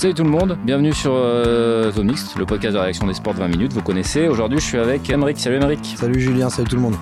Salut tout le monde, bienvenue sur euh, Mixed, le podcast de la réaction des sports de 20 minutes. Vous connaissez, aujourd'hui je suis avec Emric. Salut Emric. Salut Julien, salut tout le monde.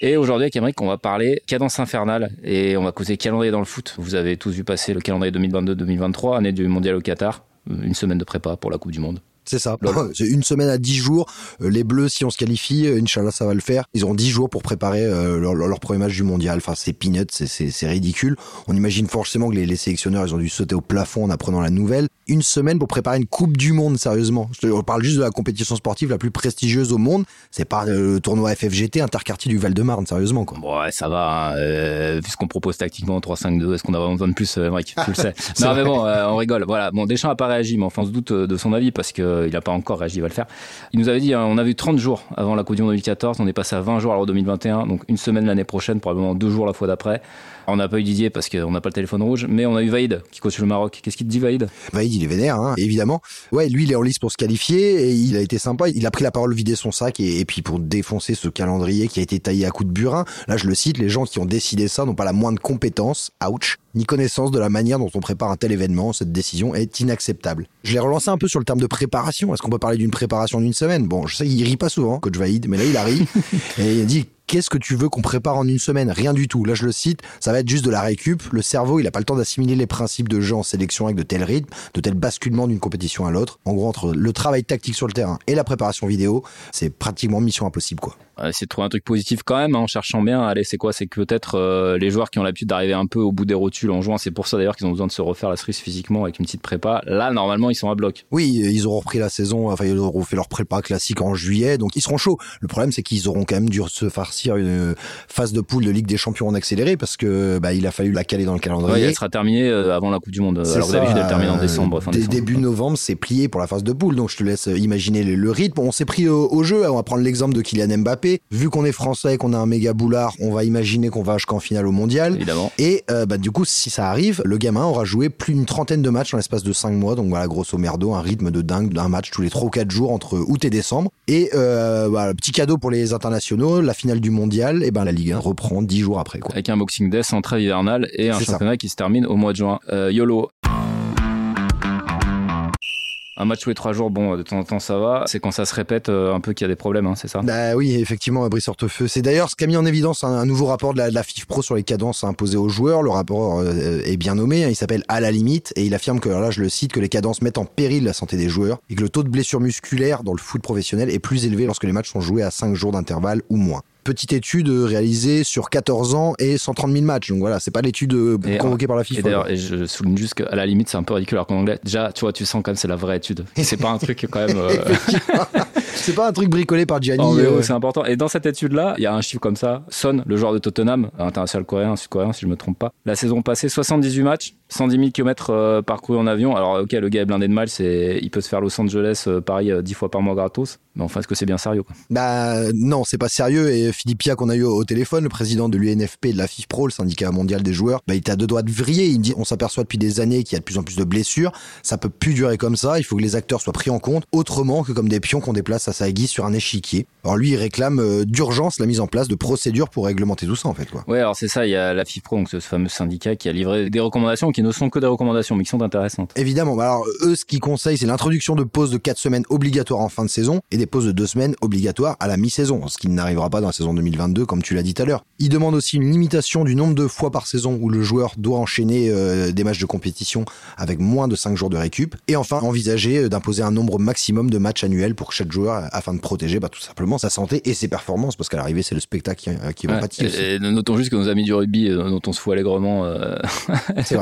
Et aujourd'hui avec Emric, on va parler cadence infernale et on va causer calendrier dans le foot. Vous avez tous vu passer le calendrier 2022-2023, année du mondial au Qatar, une semaine de prépa pour la Coupe du Monde. C'est ça. C'est une semaine à 10 jours. Euh, les Bleus, si on se qualifie, euh, Inch'Allah, ça va le faire. Ils auront 10 jours pour préparer euh, leur, leur, premier match du mondial. Enfin, c'est peanuts, c'est ridicule. On imagine forcément que les, les, sélectionneurs, ils ont dû sauter au plafond en apprenant la nouvelle. Une semaine pour préparer une Coupe du Monde, sérieusement. Je te parle juste de la compétition sportive la plus prestigieuse au monde. C'est pas le tournoi FFGT interquartier du Val-de-Marne, sérieusement. Quoi. Bon, ouais, ça va. Hein. Euh, puisqu'on propose tactiquement 3-5-2, est-ce qu'on a vraiment besoin de plus, Mike Tu le sais. non, mais bon, on rigole. Voilà. Bon, Deschamps n'a pas réagi, mais enfin, on se doute de son avis parce qu'il n'a pas encore réagi il va le faire. Il nous avait dit, hein, on a vu 30 jours avant la Coupe du Monde 2014, on est passé à 20 jours alors 2021, donc une semaine l'année prochaine, probablement deux jours la fois d'après. On n'a pas eu Didier parce qu'on n'a pas le téléphone rouge, mais on a eu Vaïd qui coach le Maroc. Qu'est-ce qu'il te dit Vaïd? Vaïd, hein, évidemment. Ouais, lui, il est en lice pour se qualifier et il a été sympa. Il a pris la parole, vidé son sac et, puis pour défoncer ce calendrier qui a été taillé à coups de burin. Là, je le cite, les gens qui ont décidé ça n'ont pas la moindre compétence, ouch, ni connaissance de la manière dont on prépare un tel événement. Cette décision est inacceptable. Je l'ai relancé un peu sur le terme de préparation. Est-ce qu'on peut parler d'une préparation d'une semaine? Bon, je sais, il rit pas souvent, coach Vaïd, mais là, il a ri et il a dit qu'est-ce que tu veux qu'on prépare en une semaine? Rien du tout. Là, je le cite, ça va être juste de la récup. Le cerveau, il n'a pas le temps d'assimiler les principes de jeu en sélection avec de tels rythmes, de tels basculements d'une compétition à l'autre. En gros, entre le travail tactique sur le terrain et la préparation vidéo, c'est pratiquement mission impossible, quoi. essayer de trouver un truc positif quand même, hein, en cherchant bien. Allez, c'est quoi? C'est que peut-être euh, les joueurs qui ont l'habitude d'arriver un peu au bout des rotules en jouant, c'est pour ça d'ailleurs qu'ils ont besoin de se refaire la cerise physiquement avec une petite prépa. Là, normalement, ils sont à bloc. Oui, ils auront repris la saison, enfin, ils auront fait leur prépa classique en juillet, donc ils seront chauds. Le problème, c'est qu'ils auront quand même dû se farcir une phase de poule de Ligue des Champions en accéléré parce que bah, il a fallu la caler dans le calendrier. elle sera terminée euh, avant la Coupe du Monde. Alors d'habitude, elle termine en décembre. Fin décembre. Début novembre, c'est plié pour la phase de poule, donc je te laisse imaginer le, rythme. On s'est pris au, jeu. On va prendre l'exemple de Kylian Mbappé. Vu qu'on est français, qu'on a un méga boulard, on va imaginer qu'on va jusqu'en finale au mondial. Évidemment. Et euh, bah, du coup, si ça arrive, le gamin aura joué plus d'une trentaine de matchs en l'espace de 5 mois. Donc voilà, grosso merdo, un rythme de dingue d'un match tous les 3 ou 4 jours entre août et décembre. Et euh, voilà, petit cadeau pour les internationaux, la finale du mondial, et ben la Ligue 1 reprend dix jours après. Quoi. Avec un Boxing Day en trêve hivernale et un championnat qui se termine au mois de juin. Euh, YOLO un match les trois jours, bon, de temps en temps ça va. C'est quand ça se répète euh, un peu qu'il y a des problèmes, hein, c'est ça? Bah oui, effectivement, Brice Hortefeux. C'est d'ailleurs ce qu'a mis en évidence un, nouveau rapport de la, de Pro sur les cadences imposées aux joueurs. Le rapport euh, est bien nommé, hein. il s'appelle À la limite et il affirme que, là je le cite, que les cadences mettent en péril la santé des joueurs et que le taux de blessure musculaire dans le foot professionnel est plus élevé lorsque les matchs sont joués à 5 jours d'intervalle ou moins petite étude réalisée sur 14 ans et 130 000 matchs. Donc voilà, c'est pas l'étude euh, convoquée par la FIFA. Et d'ailleurs, je souligne juste qu'à la limite, c'est un peu ridicule alors qu'en anglais, déjà, tu vois, tu sens quand même c'est la vraie étude. C'est pas un truc quand même. Euh, c'est pas un truc bricolé par Gianni. Oh, euh. C'est important. Et dans cette étude-là, il y a un chiffre comme ça. Son, le joueur de Tottenham, international coréen, sud-coréen, si je me trompe pas. La saison passée, 78 matchs, 110 000 km parcourus en avion. Alors, ok, le gars est blindé de mal, c'est, il peut se faire Los Angeles, Paris 10 fois par mois gratos. Mais enfin, est-ce que c'est bien sérieux quoi? Bah non, c'est pas sérieux. Et Philippe Pia qu'on a eu au téléphone, le président de l'UNFP, de la FIFPro, le syndicat mondial des joueurs, bah, il était à deux doigts de vriller. Il dit on s'aperçoit depuis des années qu'il y a de plus en plus de blessures. Ça peut plus durer comme ça. Il faut que les acteurs soient pris en compte autrement que comme des pions qu'on déplace à sa guise sur un échiquier. Alors lui, il réclame euh, d'urgence la mise en place de procédures pour réglementer tout ça en fait. Quoi. Ouais, alors c'est ça. Il y a la FIFPro, donc ce fameux syndicat qui a livré des recommandations qui ne sont que des recommandations, mais qui sont intéressantes. Évidemment. Bah, alors eux, ce qu'ils conseillent, c'est l'introduction de pauses de 4 semaines obligatoires en fin de saison et des pauses de 2 semaines obligatoires à la mi-saison, ce qui n'arrivera pas dans la saison 2022 comme tu l'as dit tout à l'heure. Il demande aussi une limitation du nombre de fois par saison où le joueur doit enchaîner euh, des matchs de compétition avec moins de 5 jours de récup. Et enfin, envisager euh, d'imposer un nombre maximum de matchs annuels pour chaque joueur afin de protéger bah, tout simplement sa santé et ses performances parce qu'à l'arrivée, c'est le spectacle qui, euh, qui va pâtir. Et, notons juste que nos amis du rugby, dont on se fout allègrement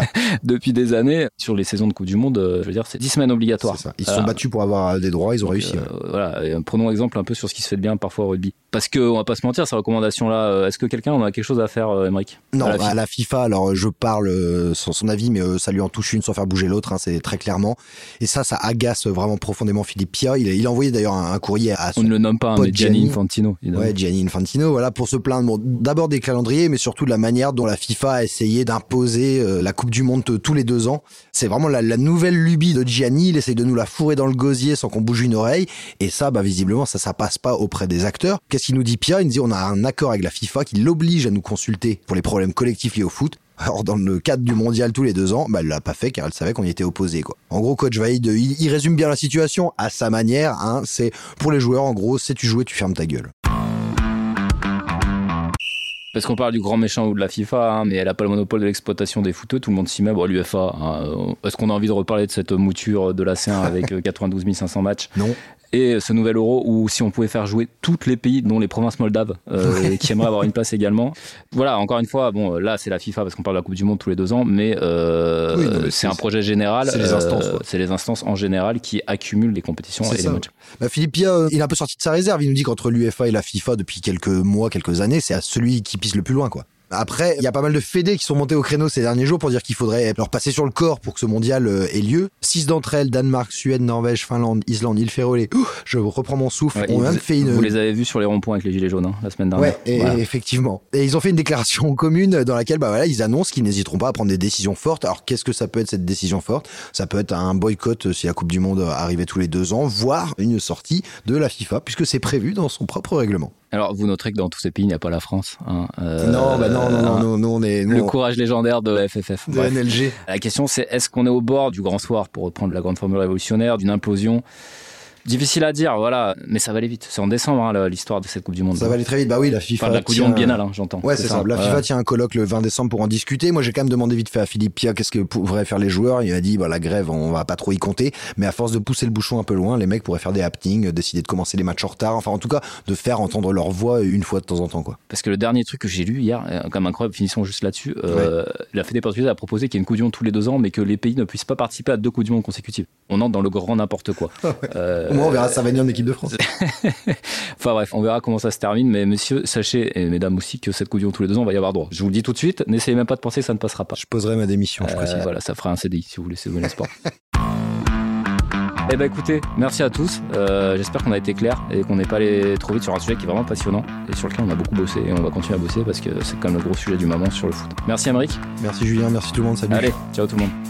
depuis des années, sur les saisons de Coupe du Monde, je veux dire, c'est 10 semaines obligatoires. Ils se sont battus pour avoir des droits, ils ont réussi. voilà, prenons exemple un peu sur ce qui se fait de bien parfois au rugby. Parce que on va pas se mentir, ces recommandations-là, est-ce que quelqu'un en a quelque chose à faire, Emmerich Non, à la, FIFA, alors je parle sans son avis, mais ça lui en touche une sans faire bouger l'autre, hein, c'est très clairement. Et ça, ça agace vraiment profondément Philippe Pia. Il, il a envoyé d'ailleurs un, courrier à On ne le nomme pas, hein, mais Gianni Infantino. Ouais, Gianni Infantino, voilà, pour se plaindre d'abord des calendriers, mais surtout de la manière dont la FIFA a essayé d'imposer la Coupe du Monde tous les deux ans. C'est vraiment la, nouvelle lubie de Gianni. Il essaye de nous la fourrer dans le gosier sans qu'on bouge une oreille. Et ça, bah, visiblement, ça, ça passe pas auprès des acteurs. Qu'est-ce qu'il nous dit Pierre Il nous dit on a un accord avec la FIFA qui l'oblige à nous consulter pour les problèmes collectifs liés au foot. Alors dans le cadre du mondial tous les deux ans, bah, elle l'a pas fait car elle savait qu'on y était opposé quoi. En gros, coach Vaïd, il, il, résume bien la situation à sa manière. Hein, c'est pour les joueurs en gros, sais tu jouer, tu fermes ta gueule. Parce qu'on parle du grand méchant ou de la FIFA, hein, mais elle n'a pas le monopole de l'exploitation des footeux, tout le monde s'y met. Bon, l'UFA, hein, est-ce qu'on a envie de reparler de cette mouture de la C1 avec 92 euh, 500 matchs? Non et ce nouvel euro où si on pouvait faire jouer tous les pays, dont les provinces moldaves, euh, qui aimeraient avoir une place également. Voilà, encore une fois, bon, là c'est la FIFA parce qu'on parle de la Coupe du Monde tous les deux ans, mais, euh, c'est un projet général. C'est les instances. Euh, c'est les instances en général qui accumulent les compétitions et les matchs. Bah, Philippe Pia, il est un peu sorti de sa réserve. Il nous dit qu'entre l'UEFA et la FIFA depuis quelques mois, quelques années, c'est à celui qui pisse le plus loin, quoi. Après, il y a pas mal de fédés qui sont montés au créneau ces derniers jours pour dire qu'il faudrait leur passer sur le corps pour que ce mondial euh, ait lieu. Six d'entre elles, Danemark, Suède, Norvège, Finlande, Islande, île Féroé, je reprends mon souffle. on a fait une... Vous les avez vus sur les ronds-points avec les gilets jaunes hein, la semaine dernière. Ouais, et effectivement. Et ils ont fait une déclaration commune dans laquelle, bah voilà, ils annoncent qu'ils n'hésiteront pas à prendre des décisions fortes. Alors qu'est-ce que ça peut être cette décision forte? Ça peut être un boycott si la Coupe du Monde arrivait tous les deux ans, voire une sortie de la FIFA, puisque c'est prévu dans son propre règlement. Alors, vous noterez que dans tous ces pays, il n'y a pas la France. Hein. Euh, non, bah non, non, non, nous, on est... le courage légendaire de la FFF. De NLG. La question, c'est est-ce qu'on est au bord du grand soir, pour reprendre la grande formule révolutionnaire, d'une implosion Difficile à dire, voilà, mais ça va aller vite. C'est en décembre hein, l'histoire de cette Coupe du Monde. Ça va aller très vite. Bah oui, la FIFA. Enfin, la Coupe du Monde biennale, hein, j'entends. Ouais, c'est ça. La FIFA tient un colloque le 20 décembre pour en discuter. Moi, j'ai quand même demandé vite fait à Philippe Pia qu'est-ce que pourraient faire les joueurs. Il a dit, bah la grève, on va pas trop y compter, mais à force de pousser le bouchon un peu loin, les mecs pourraient faire des happenings, décider de commencer les matchs en retard. Enfin, en tout cas, de faire entendre leur voix une fois de temps en temps, quoi. Parce que le dernier truc que j'ai lu hier, euh, comme incroyable, finissons juste là-dessus. Euh, La Fédération portugaise a proposé qu'il y ait une Coupe du Monde tous les deux ans, mais que les pays ne puissent pas participer à deux Coupes du Monde consécutives. On entre dans le grand n'importe quoi. euh, On verra ça venir en équipe de France. enfin bref, on verra comment ça se termine. Mais monsieur, sachez, et mesdames aussi, que cette couillon tous les deux ans, on va y avoir droit. Je vous le dis tout de suite, n'essayez même pas de penser que ça ne passera pas. Je poserai ma démission, je euh, Voilà, ça fera un CDI si vous voulez, c'est bon espoir. Eh ben écoutez, merci à tous. Euh, j'espère qu'on a été clair et qu'on n'est pas allé trop vite sur un sujet qui est vraiment passionnant et sur lequel on a beaucoup bossé et on va continuer à bosser parce que c'est quand même le gros sujet du moment sur le foot. Merci Amérique. Merci Julien, merci tout le monde. Salut. Allez, ciao tout le monde.